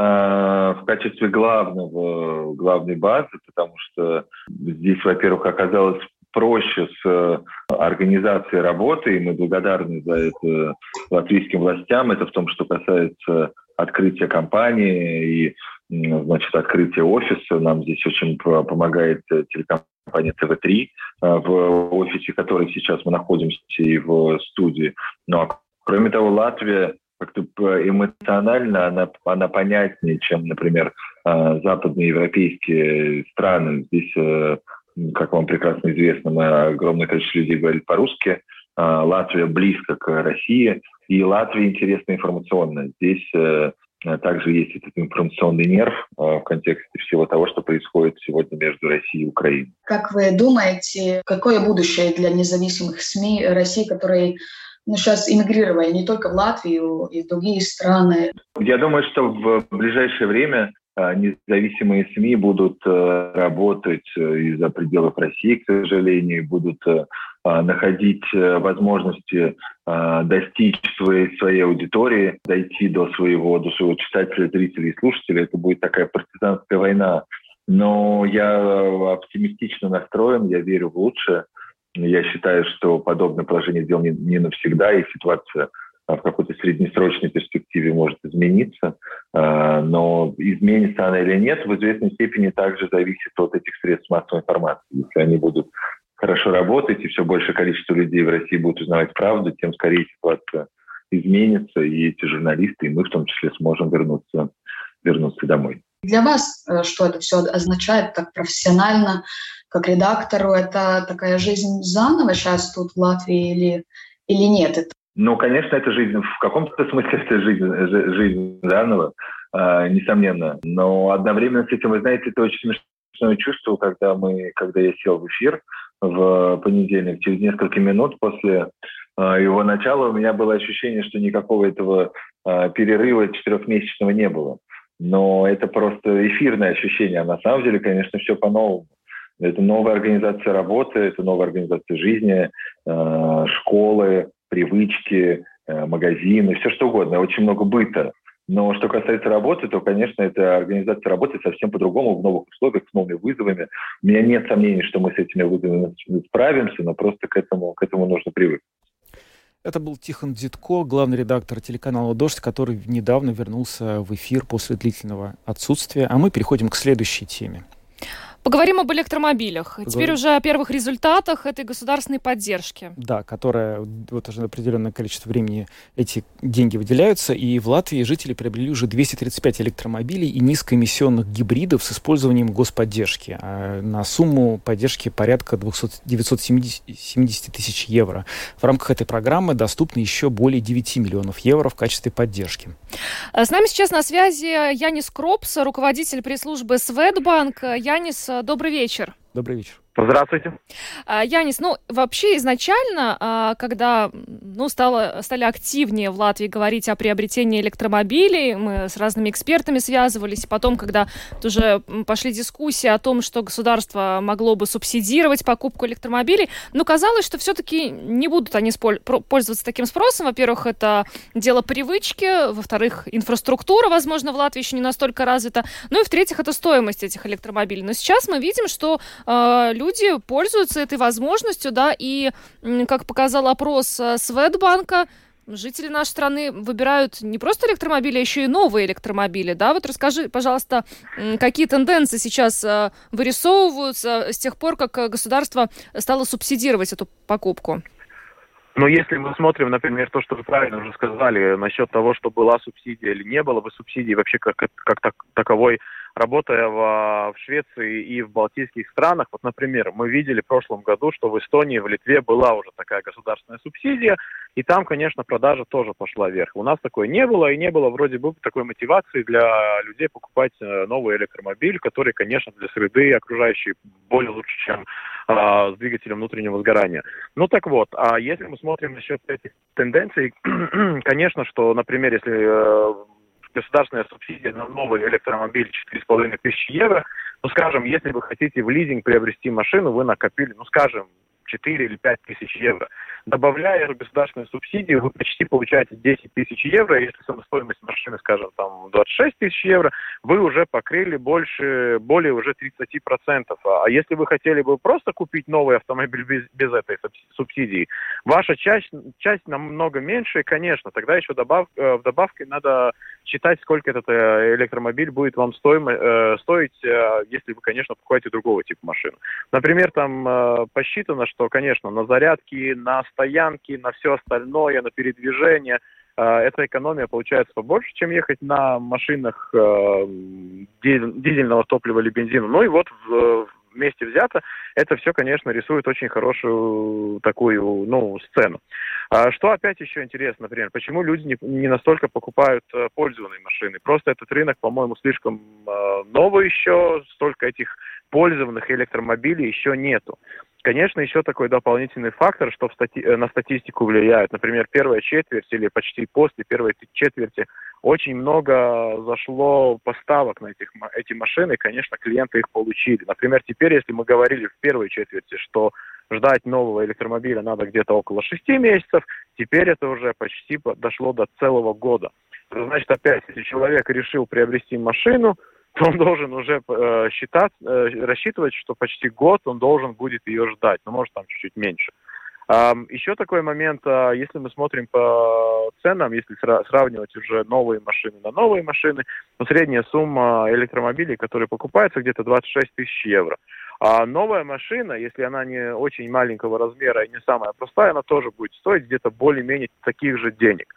G: в качестве главного, главной базы, потому что здесь, во-первых, оказалось проще с э, организацией работы, и мы благодарны за это латвийским властям. Это в том, что касается открытия компании и значит, открытия офиса. Нам здесь очень помогает телекомпания ТВ-3, э, в офисе которой сейчас мы находимся и в студии. Ну а кроме того, Латвия как-то эмоционально она, она понятнее, чем, например, а, западные европейские страны. Здесь, э, как вам прекрасно известно, мы огромное количество людей говорит по-русски. Латвия близко к России, и Латвия интересна информационно. Здесь э, также есть этот информационный нерв э, в контексте всего того, что происходит сегодня между Россией и Украиной.
B: Как вы думаете, какое будущее для независимых СМИ России, которые ну, сейчас иммигрировали не только в Латвию и в другие страны.
G: Я думаю, что в ближайшее время а, независимые СМИ будут э, работать э, из-за пределов России, к сожалению, будут э, а, находить возможности а, достичь своей, своей аудитории, дойти до своего, до своего читателя, зрителя и слушателя. Это будет такая партизанская война. Но я оптимистично настроен, я верю в лучшее. Я считаю, что подобное положение дел не, не навсегда, и ситуация а, в какой-то среднесрочной перспективе может измениться, а, но изменится она или нет, в известной степени также зависит от этих средств массовой информации. Если они будут хорошо работать, и все большее количество людей в России будут узнавать правду, тем скорее ситуация изменится, и эти журналисты, и мы в том числе сможем вернуться, вернуться домой.
B: Для вас э, что это все означает так профессионально, как редактору? Это такая жизнь заново сейчас тут в Латвии или, или нет? Это...
G: Ну, конечно, это жизнь, в каком-то смысле это жизнь, жизнь заново, э, несомненно. Но одновременно с этим, вы знаете, это очень смешное чувство, когда, мы, когда я сел в эфир в понедельник, через несколько минут после его начала у меня было ощущение, что никакого этого перерыва четырехмесячного не было. Но это просто эфирное ощущение. А на самом деле, конечно, все по-новому. Это новая организация работы, это новая организация жизни, школы, привычки, магазины, все что угодно. Очень много быта. Но что касается работы, то, конечно, эта организация работы совсем по-другому, в новых условиях, с новыми вызовами. У меня нет сомнений, что мы с этими вызовами справимся, но просто к этому, к этому нужно привыкнуть.
E: Это был Тихон Дзитко, главный редактор телеканала «Дождь», который недавно вернулся в эфир после длительного отсутствия. А мы переходим к следующей теме.
D: Поговорим об электромобилях. Поговорим. Теперь уже о первых результатах этой государственной поддержки.
E: Да, которая вот уже определенное количество времени эти деньги выделяются. И в Латвии жители приобрели уже 235 электромобилей и низкоэмиссионных гибридов с использованием господдержки а на сумму поддержки порядка 200, 970 тысяч евро. В рамках этой программы доступны еще более 9 миллионов евро в качестве поддержки.
D: С нами сейчас на связи Янис Кропс, руководитель пресс-службы Светбанк. Янис, добрый вечер.
E: Добрый вечер.
H: Здравствуйте.
D: А, Янис, ну, вообще изначально, а, когда ну, стало, стали активнее в Латвии говорить о приобретении электромобилей, мы с разными экспертами связывались, потом, когда уже пошли дискуссии о том, что государство могло бы субсидировать покупку электромобилей, ну, казалось, что все-таки не будут они пользоваться таким спросом. Во-первых, это дело привычки, во-вторых, инфраструктура, возможно, в Латвии еще не настолько развита, ну и в-третьих, это стоимость этих электромобилей. Но сейчас мы видим, что э, люди пользуются этой возможностью, да, и, как показал опрос э, Светбанка, жители нашей страны выбирают не просто электромобили, а еще и новые электромобили, да? Вот расскажи, пожалуйста, какие тенденции сейчас э, вырисовываются с тех пор, как государство стало субсидировать эту покупку?
H: Но если мы смотрим, например, то, что вы правильно уже сказали насчет того, что была субсидия или не было бы субсидии, вообще как, как так, таковой работая в, в Швеции и в балтийских странах, вот, например, мы видели в прошлом году, что в Эстонии, в Литве была уже такая государственная субсидия, и там, конечно, продажа тоже пошла вверх. У нас такой не было, и не было вроде бы такой мотивации для людей покупать э, новый электромобиль, который, конечно, для среды окружающей более лучше, чем э, с двигателем внутреннего сгорания. Ну так вот, а если мы смотрим насчет этих тенденций, конечно, что, например, если э, государственная субсидия на новый электромобиль 4,5 тысячи евро. Ну, скажем, если вы хотите в лизинг приобрести машину, вы накопили, ну, скажем, 4 или 5 тысяч евро. Добавляя государственную субсидию, вы почти получаете 10 тысяч евро. Если стоимость машины, скажем, там 26 тысяч евро, вы уже покрыли больше, более уже 30%. А если вы хотели бы просто купить новый автомобиль без, без этой субсидии, ваша часть, часть намного меньше, конечно, тогда еще добав, э, в добавке надо считать, сколько этот э, электромобиль будет вам стоимо, э, стоить, если вы, конечно, покупаете другого типа машины. Например, там посчитано, что, конечно, на зарядки, на стоянки, на все остальное, на передвижение. Э, эта экономия получается побольше, чем ехать на машинах э, дизельного топлива или бензина. Ну и вот вместе взято, это все, конечно, рисует очень хорошую такую, ну, сцену. А что опять еще интересно, например, почему люди не, не настолько покупают э, пользованные машины? Просто этот рынок, по-моему, слишком э, новый еще, столько этих пользованных электромобилей еще нету. Конечно, еще такой дополнительный фактор, что стати... Э, на статистику влияет. Например, первая четверть или почти после первой четверти очень много зашло поставок на этих, эти машины, и, конечно, клиенты их получили. Например, теперь, если мы говорили в первой четверти, что ждать нового электромобиля надо где-то около шести месяцев, теперь это уже почти дошло до целого года. Значит, опять, если человек решил приобрести машину, то он должен уже э, считать, э, рассчитывать, что почти год он должен будет ее ждать, но ну, может там чуть-чуть меньше. Э, еще такой момент, э, если мы смотрим по ценам, если сра- сравнивать уже новые машины на новые машины, то средняя сумма электромобилей, которые покупаются, где-то 26 тысяч евро. А новая машина, если она не очень маленького размера и не самая простая, она тоже будет стоить где-то более-менее таких же денег.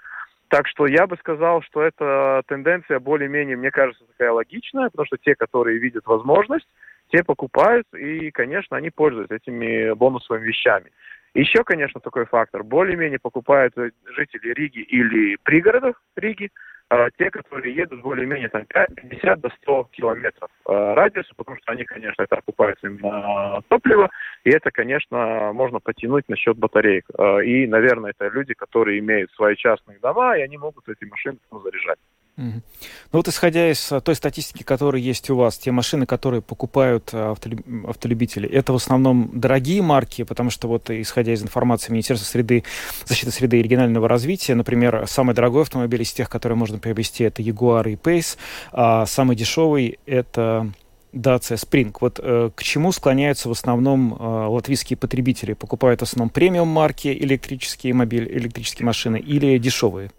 H: Так что я бы сказал, что эта тенденция более-менее, мне кажется, такая логичная, потому что те, которые видят возможность, те покупают, и, конечно, они пользуются этими бонусовыми вещами. Еще, конечно, такой фактор. Более-менее покупают жители Риги или пригородов Риги, а, те, которые едут более-менее там 50 до 100 километров а, радиуса, потому что они, конечно, это окупается именно топливо, и это, конечно, можно потянуть на счет батареек. А, и, наверное, это люди, которые имеют свои частные дома, и они могут эти машины заряжать.
E: Ну вот исходя из а, той статистики, которая есть у вас, те машины, которые покупают а, автолюбители, это в основном дорогие марки, потому что вот исходя из информации Министерства среды, защиты среды и регионального развития, например, самый дорогой автомобиль из тех, которые можно приобрести, это Jaguar и Pace, а самый дешевый это Dacia Spring. Вот э, к чему склоняются в основном э, латвийские потребители? Покупают в основном премиум марки электрические мобили, электрические машины или дешевые?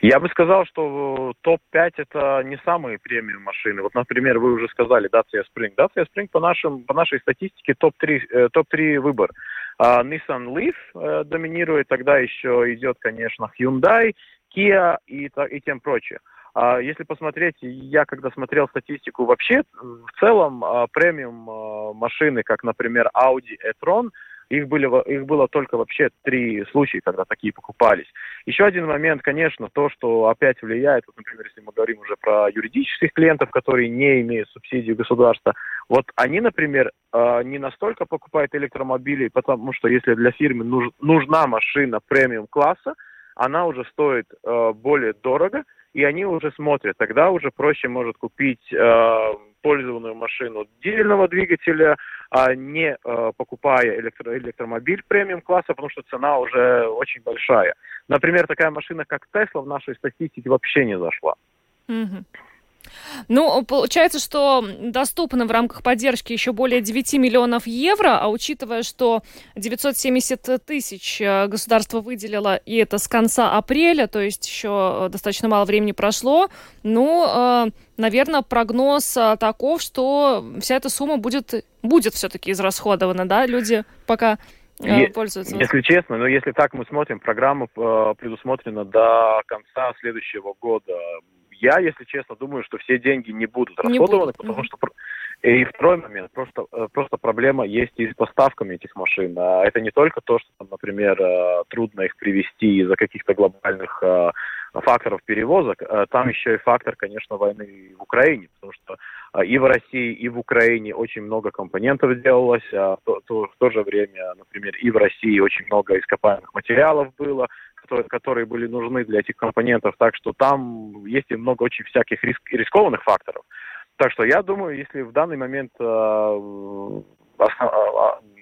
H: Я бы сказал, что топ-5 это не самые премиум машины. Вот, например, вы уже сказали Dacia Spring. Dacia Spring по, нашим, по нашей статистике топ-3 э, топ-3 выбор. А, Nissan Leaf э, доминирует, тогда еще идет, конечно, Hyundai, Kia и, и тем прочее. А если посмотреть, я когда смотрел статистику вообще, в целом а, премиум а, машины, как, например, Audi e-tron, их, были, их было только вообще три случая, когда такие покупались. Еще один момент, конечно, то, что опять влияет, вот, например, если мы говорим уже про юридических клиентов, которые не имеют субсидии государства, вот они, например, а, не настолько покупают электромобили, потому что если для фирмы нужна машина премиум-класса, она уже стоит а, более дорого, и они уже смотрят. Тогда уже проще может купить э, пользованную машину дизельного двигателя, а не э, покупая электро электромобиль премиум-класса, потому что цена уже очень большая. Например, такая машина, как Тесла, в нашей статистике вообще не зашла.
D: Mm-hmm. Ну, получается, что доступно в рамках поддержки еще более 9 миллионов евро, а учитывая, что 970 тысяч э, государство выделило, и это с конца апреля, то есть еще достаточно мало времени прошло, ну, э, наверное, прогноз таков, что вся эта сумма будет, будет все-таки израсходована, да, люди пока э, пользуются.
H: Если честно, но если так мы смотрим, программа предусмотрена до конца следующего года я, если честно, думаю, что все деньги не будут не расходованы, будут. потому что и второй момент, просто, э, просто проблема есть и с поставками этих машин. А это не только то, что, например, э, трудно их привезти из-за каких-то глобальных э, факторов перевозок, там еще и фактор, конечно, войны в Украине, потому что и в России, и в Украине очень много компонентов делалось, а в то, в то же время, например, и в России очень много ископаемых материалов было, которые, которые были нужны для этих компонентов, так что там есть и много очень всяких риск, рискованных факторов. Так что я думаю, если в данный момент э, в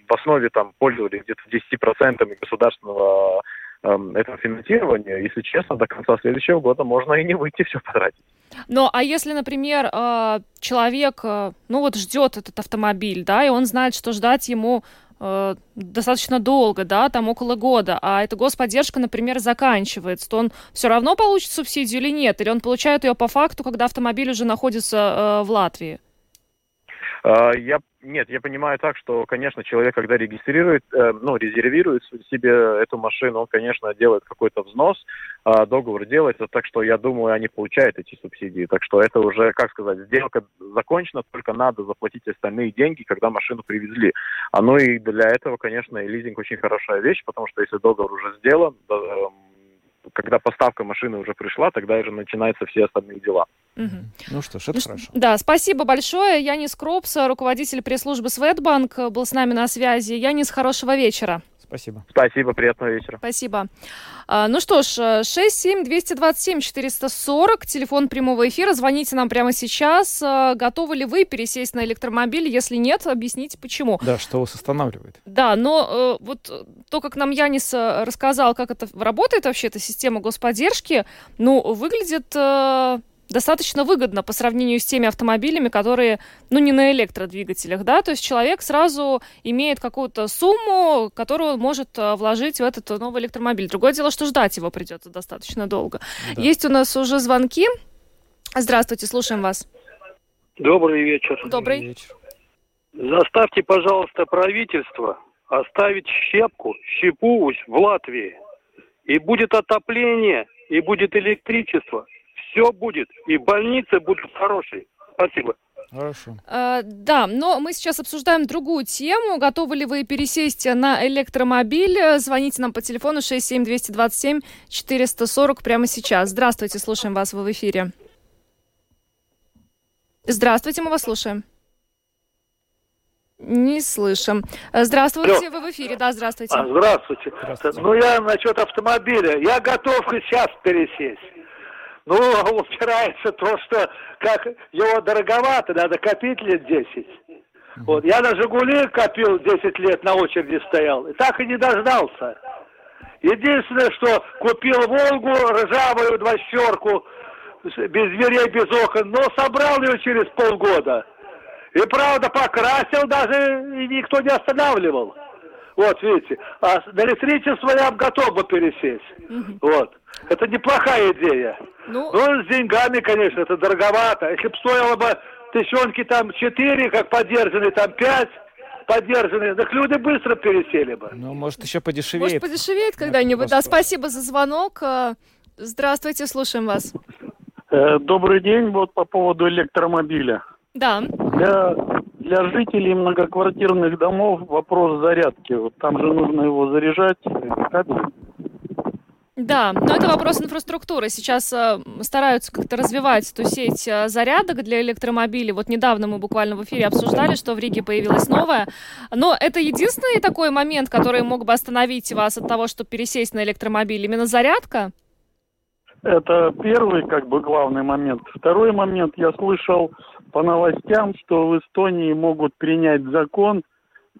H: основе там пользовались где-то 10% государственного э, этого финансирования, если честно, до конца следующего года можно и не выйти все потратить.
D: Ну, а если, например, э, человек, э, ну вот ждет этот автомобиль, да, и он знает, что ждать ему э, достаточно долго, да, там около года, а эта господдержка, например, заканчивается, то он все равно получит субсидию или нет? Или он получает ее по факту, когда автомобиль уже находится э, в Латвии?
H: А, я нет, я понимаю так, что, конечно, человек, когда регистрирует, э, ну, резервирует себе эту машину, он, конечно, делает какой-то взнос, э, договор делается, так что я думаю, они получают эти субсидии. Так что это уже, как сказать, сделка закончена, только надо заплатить остальные деньги, когда машину привезли. А ну и для этого, конечно, лизинг очень хорошая вещь, потому что если договор уже сделан, э, когда поставка машины уже пришла, тогда уже начинаются все остальные дела.
E: Угу. Ну что ж, это ну, хорошо.
D: Да, спасибо большое. Янис Кропс, руководитель пресс-службы Светбанк, был с нами на связи. Янис, хорошего вечера.
E: Спасибо.
H: Спасибо, приятного вечера.
D: Спасибо. А, ну что ж, 67227-440, телефон прямого эфира. Звоните нам прямо сейчас. А, готовы ли вы пересесть на электромобиль? Если нет, объясните, почему.
E: Да, что вас останавливает.
D: Да, но э, вот то, как нам Янис э, рассказал, как это работает вообще, эта система господдержки, ну, выглядит э, достаточно выгодно по сравнению с теми автомобилями, которые, ну, не на электродвигателях, да, то есть человек сразу имеет какую-то сумму, которую он может э, вложить в этот новый электромобиль. Другое дело, что ждать его придется достаточно долго. Да. Есть у нас уже звонки. Здравствуйте, слушаем вас.
I: Добрый вечер.
D: Добрый вечер.
I: Заставьте, пожалуйста, правительство оставить щепку, щепу в Латвии. И будет отопление, и будет электричество, все будет, и больницы будут хорошие. Спасибо.
D: Хорошо. А, да, но мы сейчас обсуждаем другую тему. Готовы ли вы пересесть на электромобиль? Звоните нам по телефону 67227 440 прямо сейчас. Здравствуйте, слушаем вас, вы в эфире. Здравствуйте, мы вас слушаем. Не слышим. Здравствуйте, Алло. вы в эфире. Да, здравствуйте. А,
I: здравствуйте. здравствуйте. Ну, я насчет автомобиля. Я готов сейчас пересесть. Ну, упирается то, что как его дороговато, надо копить лет 10. Вот. Я на «Жигули» копил 10 лет, на очереди стоял, и так и не дождался. Единственное, что купил «Волгу», ржавую двадцатерку, без дверей, без окон, но собрал ее через полгода. И правда покрасил даже, и никто не останавливал. Вот, видите. А на электричество я готов бы пересесть. Вот. Это неплохая идея. Ну... ну, с деньгами, конечно, это дороговато. Если бы стоило бы тысячонки там четыре, как подержанные, там пять, поддержанные, так люди быстро пересели бы.
E: Ну, может, еще подешевеет.
D: Может, подешевеет когда-нибудь. Да, спасибо за звонок. Э, здравствуйте, слушаем вас.
J: Э, добрый день. Вот по поводу электромобиля.
D: Да.
J: Для, для жителей многоквартирных домов вопрос зарядки. Вот там же нужно его заряжать кабелем.
D: Да, но это вопрос инфраструктуры. Сейчас э, стараются как-то развивать эту сеть э, зарядок для электромобилей. Вот недавно мы буквально в эфире обсуждали, что в Риге появилась новая. Но это единственный такой момент, который мог бы остановить вас от того, чтобы пересесть на электромобиль. Именно зарядка?
J: Это первый, как бы, главный момент. Второй момент, я слышал по новостям, что в Эстонии могут принять закон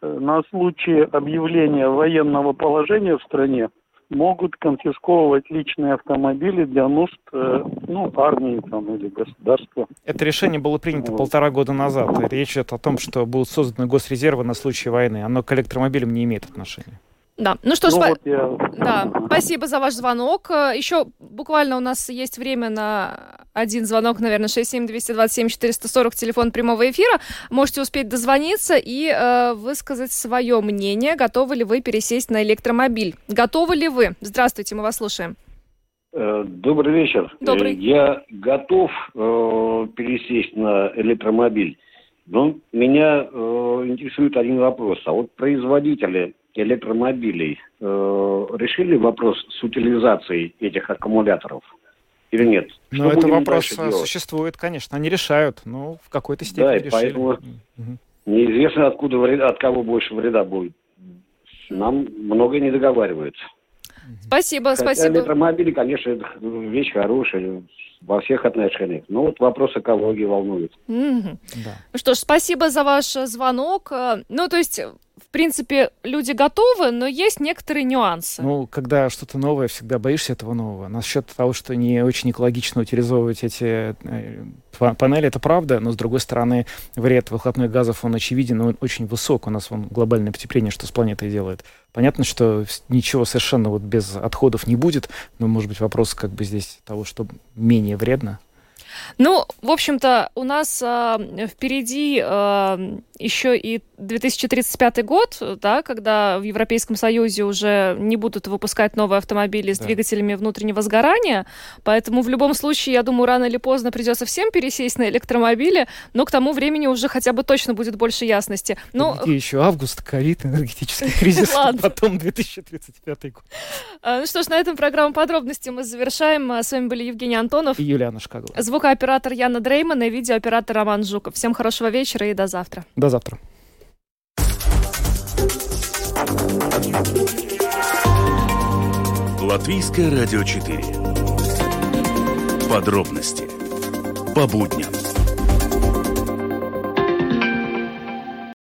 J: э, на случай объявления военного положения в стране, могут конфисковывать личные автомобили для нужд э, ну, армии там, или государства.
E: Это решение было принято вот. полтора года назад. Речь идет о том, что будут созданы госрезервы на случай войны. Оно к электромобилям не имеет отношения.
D: Да, ну что ж, ну, спа- вот я... да, спасибо за ваш звонок. Еще буквально у нас есть время на один звонок, наверное, 67227-440, телефон прямого эфира. Можете успеть дозвониться и э, высказать свое мнение. Готовы ли вы пересесть на электромобиль? Готовы ли вы? Здравствуйте, мы вас слушаем.
K: Э, добрый вечер.
D: Добрый. Э,
K: я готов э, пересесть на электромобиль. Но меня э, интересует один вопрос. А вот производители электромобилей э, решили вопрос с утилизацией этих аккумуляторов или нет?
E: Ну, это вопрос существует, конечно. Они решают, но в какой-то степени да, и решили.
K: поэтому угу. неизвестно, откуда вреда, от кого больше вреда будет. Нам многое не договаривается.
D: Спасибо, Хотя спасибо.
K: электромобили, конечно, вещь хорошая во всех отношениях. Но вот вопрос экологии волнует.
D: Mm-hmm. Да. Ну что ж, спасибо за ваш звонок. Ну, то есть в принципе, люди готовы, но есть некоторые нюансы.
E: Ну, когда что-то новое, всегда боишься этого нового. Насчет того, что не очень экологично утилизовывать эти э, панели, это правда, но, с другой стороны, вред выхлопных газов, он очевиден, он очень высок. У нас вон, глобальное потепление, что с планетой делает. Понятно, что ничего совершенно вот без отходов не будет, но, может быть, вопрос как бы здесь того, что менее вредно.
D: Ну, в общем-то, у нас э, впереди э, еще и 2035 год, да, когда в Европейском Союзе уже не будут выпускать новые автомобили с да. двигателями внутреннего сгорания. Поэтому в любом случае, я думаю, рано или поздно придется всем пересесть на электромобили, но к тому времени уже хотя бы точно будет больше ясности.
E: Ну, Где еще август, ковид, энергетический кризис, потом 2035 год.
D: А, ну что ж, на этом программу подробности мы завершаем. С вами были Евгений Антонов
E: и Юлиана Шкагла.
D: Звукооператор Яна Дрейман и видеооператор Роман Жуков. Всем хорошего вечера и до завтра.
E: До завтра.
C: Латвийское радио 4. Подробности по будням.